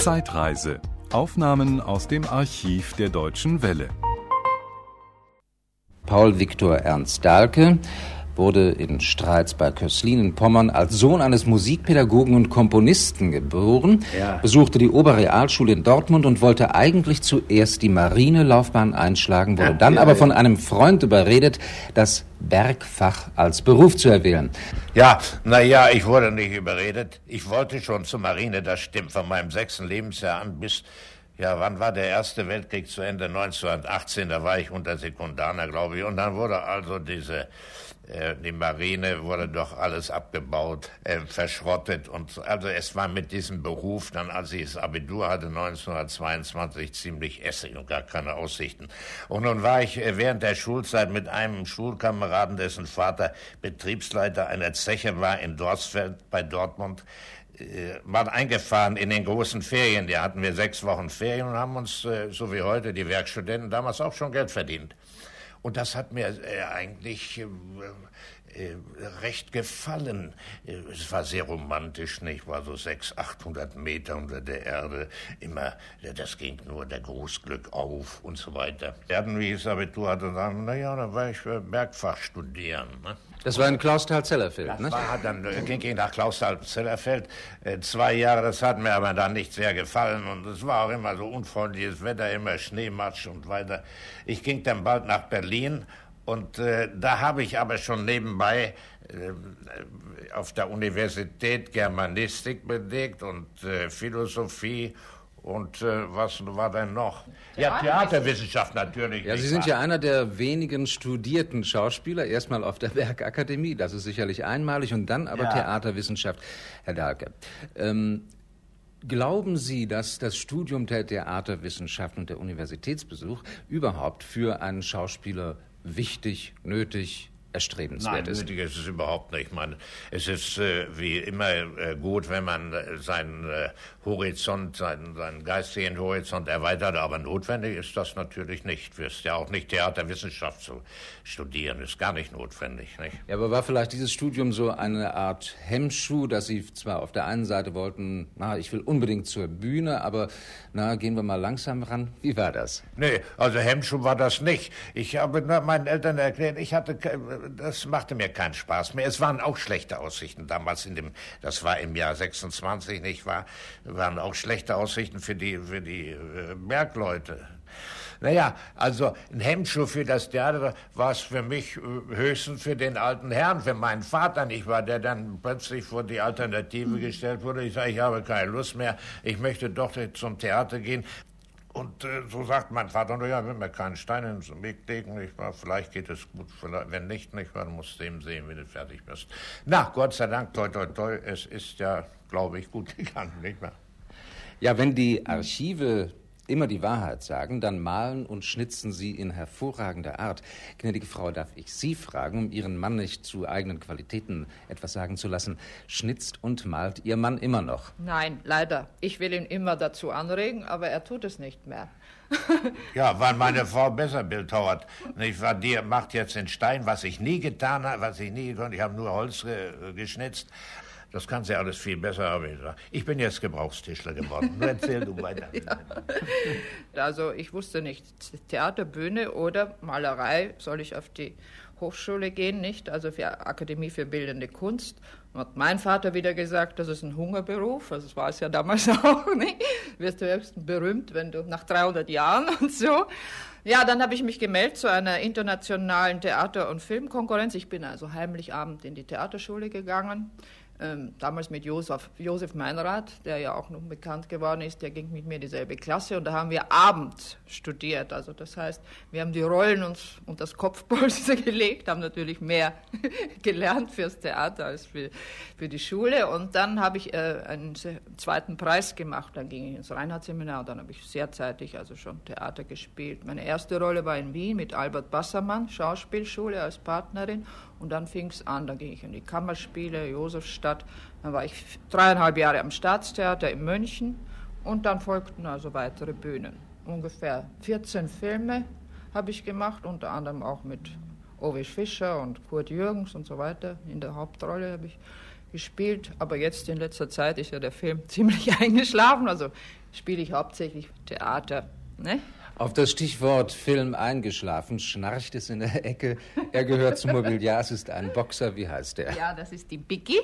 Zeitreise. Aufnahmen aus dem Archiv der Deutschen Welle. Paul Viktor Ernst Dahlke wurde in Streits bei Köslin in Pommern als Sohn eines Musikpädagogen und Komponisten geboren, ja. besuchte die Oberrealschule in Dortmund und wollte eigentlich zuerst die Marinelaufbahn einschlagen, wurde ja, dann ja, aber von einem Freund überredet, das Bergfach als Beruf zu erwählen. Ja, naja, ich wurde nicht überredet. Ich wollte schon zur Marine, das stimmt, von meinem sechsten Lebensjahr an bis ja, wann war der Erste Weltkrieg zu Ende? 1918, da war ich unter Sekundaner, glaube ich. Und dann wurde also diese, äh, die Marine wurde doch alles abgebaut, äh, verschrottet. Und also es war mit diesem Beruf dann, als ich das Abitur hatte, 1922, ziemlich essig und gar keine Aussichten. Und nun war ich äh, während der Schulzeit mit einem Schulkameraden, dessen Vater Betriebsleiter einer Zeche war in Dorsfeld bei Dortmund, äh, mal eingefahren in den großen Ferien. Da hatten wir sechs Wochen Ferien und haben uns, äh, so wie heute, die Werkstudenten damals auch schon Geld verdient. Und das hat mir äh, eigentlich recht gefallen. Es war sehr romantisch, nicht? War so sechs, achthundert Meter unter der Erde. Immer, das ging nur der Großglück auf und so weiter. Werden, wie ich das Abitur hatte, sagen, na ja, dann war ich Bergfach studieren. Ne? Das war in Klausthal-Zellerfeld, ne? War dann, äh, ging ich nach Klausthal-Zellerfeld. Äh, zwei Jahre, das hat mir aber dann nicht sehr gefallen. Und es war auch immer so unfreundliches Wetter, immer Schneematsch und weiter. Ich ging dann bald nach Berlin. Und äh, da habe ich aber schon nebenbei äh, auf der Universität Germanistik belegt und äh, Philosophie und äh, was war denn noch? Ja, Theaterwissenschaft natürlich. Ja, Sie sind ja einer der wenigen studierten Schauspieler, erstmal auf der Werkakademie, das ist sicherlich einmalig, und dann aber ja. Theaterwissenschaft. Herr Dahlke, ähm, glauben Sie, dass das Studium der Theaterwissenschaft und der Universitätsbesuch überhaupt für einen Schauspieler wichtig, nötig, erstrebenswert Nein, ist. nötig ist es überhaupt nicht. Man, es ist äh, wie immer äh, gut, wenn man äh, seinen äh, Horizont, seinen, seinen geistigen Horizont erweitert, aber notwendig ist das natürlich nicht. Du wirst ja auch nicht Theaterwissenschaft zu studieren, ist gar nicht notwendig. Nicht? Ja, aber war vielleicht dieses Studium so eine Art Hemmschuh, dass Sie zwar auf der einen Seite wollten, na, ich will unbedingt zur Bühne, aber na, gehen wir mal langsam ran. Wie war das? Nee, also Hemmschuh war das nicht. Ich habe meinen Eltern erklärt, ich hatte das machte mir keinen Spaß mehr. Es waren auch schlechte Aussichten damals in dem, das war im Jahr 26, nicht wahr? Waren auch schlechte Aussichten für die, für die äh, Bergleute. Naja, also ein Hemmschuh für das Theater war es für mich äh, höchstens für den alten Herrn, für meinen Vater nicht war, der dann plötzlich vor die Alternative gestellt wurde. Ich sage, ich habe keine Lust mehr, ich möchte doch zum Theater gehen. Und äh, so sagt mein Vater, na ja, wenn wir keinen Stein ins Weg legen, nicht wahr? vielleicht geht es gut, wenn nicht, nicht wahr? dann musst du eben sehen, wie du fertig bist. Na, Gott sei Dank, toi, toi, toi, es ist ja, glaube ich, gut gegangen, nicht wahr? Ja, wenn die Archive immer die Wahrheit sagen, dann malen und schnitzen sie in hervorragender Art. Gnädige Frau, darf ich Sie fragen, um Ihren Mann nicht zu eigenen Qualitäten etwas sagen zu lassen, schnitzt und malt Ihr Mann immer noch? Nein, leider. Ich will ihn immer dazu anregen, aber er tut es nicht mehr. ja, weil meine Frau besser bildhauert. Nicht wahr? Die macht jetzt in Stein, was ich nie getan habe, was ich nie konnte. Ich habe nur Holz ge geschnitzt. Das kann sie alles viel besser, habe ich gesagt. Ich bin jetzt Gebrauchstischler geworden. Nur erzähl du weiter. ja. Also ich wusste nicht, Theater, Bühne oder Malerei soll ich auf die Hochschule gehen, nicht? Also für Akademie für Bildende Kunst. Und hat mein Vater wieder gesagt, das ist ein Hungerberuf. Also das war es ja damals auch nicht. Wirst du höchstens berühmt, wenn du nach 300 Jahren und so. Ja, dann habe ich mich gemeldet zu einer internationalen Theater- und Filmkonkurrenz. Ich bin also heimlich abend in die Theaterschule gegangen ähm, damals mit Josef, Josef Meinrad, der ja auch noch bekannt geworden ist, der ging mit mir dieselbe Klasse und da haben wir Abend studiert. Also das heißt, wir haben die Rollen uns und das Kopfpolster gelegt, haben natürlich mehr gelernt fürs Theater als für, für die Schule und dann habe ich äh, einen zweiten Preis gemacht. Dann ging ich ins Reinhardt-Seminar und dann habe ich sehr zeitig also schon Theater gespielt. Meine erste Rolle war in Wien mit Albert Bassermann, Schauspielschule als Partnerin und dann fing es an, dann ging ich in die Kammerspiele, Josefstadt. Dann war ich dreieinhalb Jahre am Staatstheater in München und dann folgten also weitere Bühnen. Ungefähr 14 Filme habe ich gemacht, unter anderem auch mit Owe Fischer und Kurt Jürgens und so weiter. In der Hauptrolle habe ich gespielt, aber jetzt in letzter Zeit ist ja der Film ziemlich eingeschlafen. Also spiele ich hauptsächlich Theater. Ne? Auf das Stichwort Film eingeschlafen schnarcht es in der Ecke. Er gehört zum Mobiliar, es ist ein Boxer. Wie heißt er? Ja, das ist die Biggie.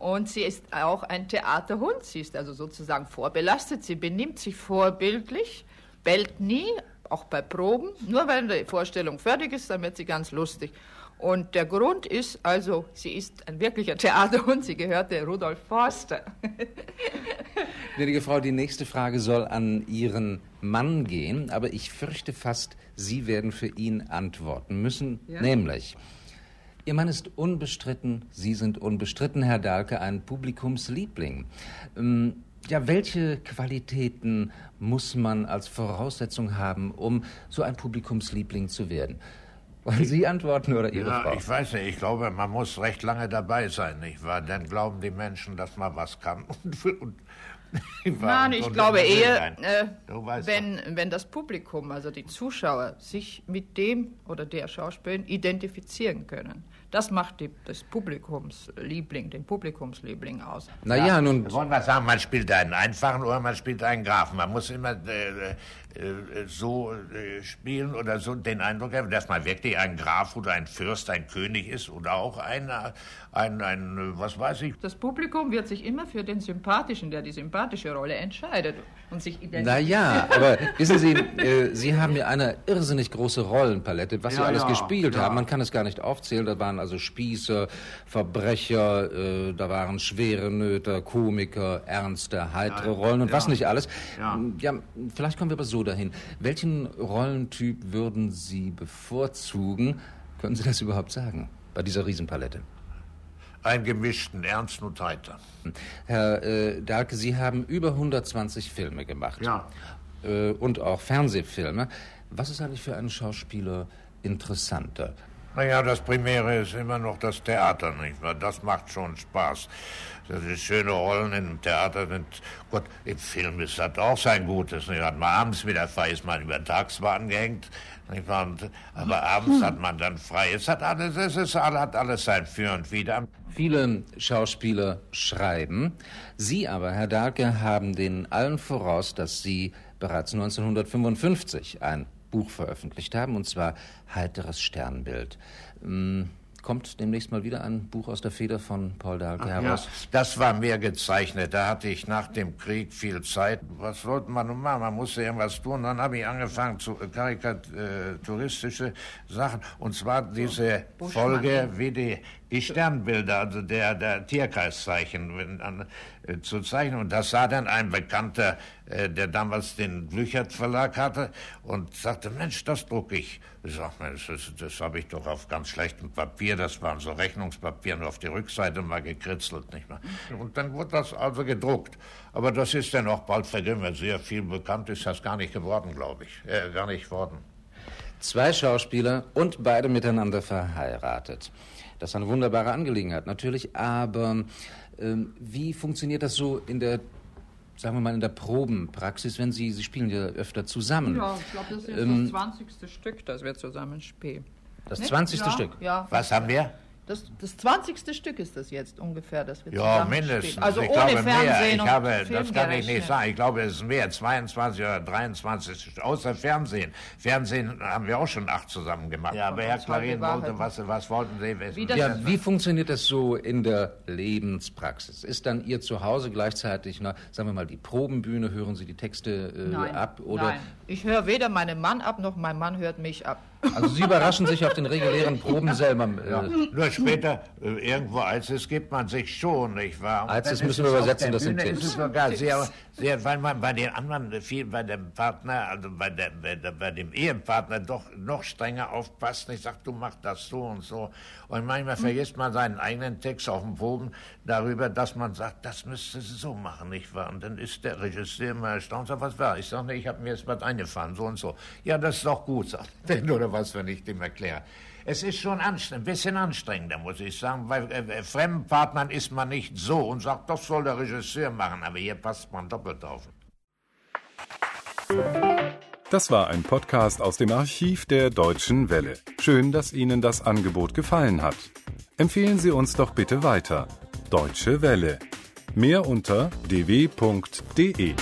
Und sie ist auch ein Theaterhund. Sie ist also sozusagen vorbelastet. Sie benimmt sich vorbildlich, bellt nie, auch bei Proben. Nur wenn die Vorstellung fertig ist, dann wird sie ganz lustig. Und der Grund ist also, sie ist ein wirklicher Theaterhund. Sie gehörte Rudolf Forster. Gnädige Frau, die nächste Frage soll an Ihren Mann gehen, aber ich fürchte fast, Sie werden für ihn antworten müssen, ja? nämlich. Ihr Mann ist unbestritten, Sie sind unbestritten, Herr Dahlke, ein Publikumsliebling. Ähm, ja, welche Qualitäten muss man als Voraussetzung haben, um so ein Publikumsliebling zu werden? Wollen Sie antworten oder Ihre ja, Frau? Ich weiß nicht, ich glaube, man muss recht lange dabei sein, nicht wahr? Dann glauben die Menschen, dass man was kann. Und, und, Nein, ich glaube eher, äh, wenn, wenn das Publikum, also die Zuschauer, sich mit dem oder der Schauspielerin identifizieren können. Das macht die, das Publikumsliebling, den Publikumsliebling aus. Naja, ja, nun. Wollen wir sagen, man spielt einen einfachen oder man spielt einen Grafen. Man muss immer äh, äh, so äh, spielen oder so den Eindruck haben, dass man wirklich ein Graf oder ein Fürst, ein König ist oder auch ein, ein, ein, was weiß ich. Das Publikum wird sich immer für den Sympathischen, der die sympathische Rolle entscheidet und sich identifiziert. Naja, aber wissen Sie, äh, Sie haben ja eine irrsinnig große Rollenpalette, was ja, Sie alles ja, gespielt ja. haben. Man kann es gar nicht aufzählen. Da waren also Spießer, Verbrecher, äh, da waren schwere Nöter, Komiker, ernste, heitere Rollen und was nicht alles. Ja. vielleicht kommen wir aber so dahin. Welchen Rollentyp würden Sie bevorzugen? Können Sie das überhaupt sagen bei dieser Riesenpalette? Einen gemischten, ernst und heiter. Herr äh, Dahlke, Sie haben über 120 Filme gemacht. Ja. Äh, und auch Fernsehfilme. Was ist eigentlich für einen Schauspieler interessanter? Naja, das Primäre ist immer noch das Theater, nicht wahr? Das macht schon Spaß. Das ist schöne Rollen im Theater sind, Gott, im Film ist das auch sein Gutes. Nicht? Hat man abends wieder frei, ist man über Tags angehängt, nicht wahr? aber abends hat man dann frei. Es hat alles, es ist, hat alles sein Für und Wider. Viele Schauspieler schreiben. Sie aber, Herr Dahlke, haben den allen voraus, dass Sie bereits 1955 ein Buch veröffentlicht haben, und zwar Heiteres Sternbild. Ähm, kommt demnächst mal wieder ein Buch aus der Feder von Paul Dahlke heraus? Ja, das war mehr gezeichnet. Da hatte ich nach dem Krieg viel Zeit. Was sollte man nun machen? Man musste irgendwas tun. Dann habe ich angefangen zu äh, karikaturistische Sachen. Und zwar diese Folge wie die die Sternbilder, also der, der Tierkreiszeichen wenn, an, äh, zu zeichnen. Und das sah dann ein Bekannter, äh, der damals den Blüchert Verlag hatte und sagte, Mensch, das drucke ich. Ich sag, Mensch, das, das habe ich doch auf ganz schlechtem Papier, das waren so Rechnungspapier, nur auf die Rückseite mal gekritzelt, nicht mehr. Und dann wurde das also gedruckt. Aber das ist dann auch bald vergriffen. Sehr viel bekannt ist das gar nicht geworden, glaube ich. Äh, gar nicht worden. Zwei Schauspieler und beide miteinander verheiratet. Das ist eine wunderbare Angelegenheit, natürlich. Aber ähm, wie funktioniert das so in der sagen wir mal, in der Probenpraxis, wenn Sie, Sie spielen ja öfter zusammen. Ja, ich glaube, das ist ähm, das 20. Stück, das wir zusammen spielen. Das? 20. Ja, Stück? Ja. Was haben wir? Das, das 20. Stück ist das jetzt ungefähr, das wir Ja, mindestens. Also ich ohne glaube Fernsehen mehr. Ich habe, das kann ich nicht sagen. Ich glaube, es ist mehr, 22 oder 23, außer Fernsehen. Fernsehen haben wir auch schon acht zusammen gemacht. Ja, aber Herr Klarin wollte, was, was wollten Sie wissen? Wie, ja, wie funktioniert das so in der Lebenspraxis? Ist dann Ihr Zuhause gleichzeitig, na, sagen wir mal, die Probenbühne, hören Sie die Texte äh, nein, ab? Oder? Nein, ich höre weder meinen Mann ab, noch mein Mann hört mich ab. Also Sie überraschen sich auf den regulären Proben selber. Äh, ja. Nur später, äh, irgendwo als es gibt man sich schon, nicht wahr? Als es müssen wir übersetzen, das sind Tipps. Ist es sogar sehr, sehr, weil man bei den anderen, viel bei dem Partner, also bei, der, bei, der, bei dem Ehepartner doch noch strenger aufpasst. Ich sag, du machst das so und so. Und manchmal hm. vergisst man seinen eigenen Text auf dem Proben darüber, dass man sagt, das müsste sie so machen, nicht wahr? Und dann ist der Regisseur immer erstaunt, sagt, was war? Ich sage, nee, ich habe mir jetzt was eingefahren, so und so. Ja, das ist doch gut, sagt er, oder was, wenn ich dem erkläre. Es ist schon ein bisschen anstrengender, muss ich sagen, weil äh, äh, fremden Partnern ist man nicht so und sagt, das soll der Regisseur machen, aber hier passt man doppelt auf. Das war ein Podcast aus dem Archiv der Deutschen Welle. Schön, dass Ihnen das Angebot gefallen hat. Empfehlen Sie uns doch bitte weiter. Deutsche Welle. Mehr unter dw.de.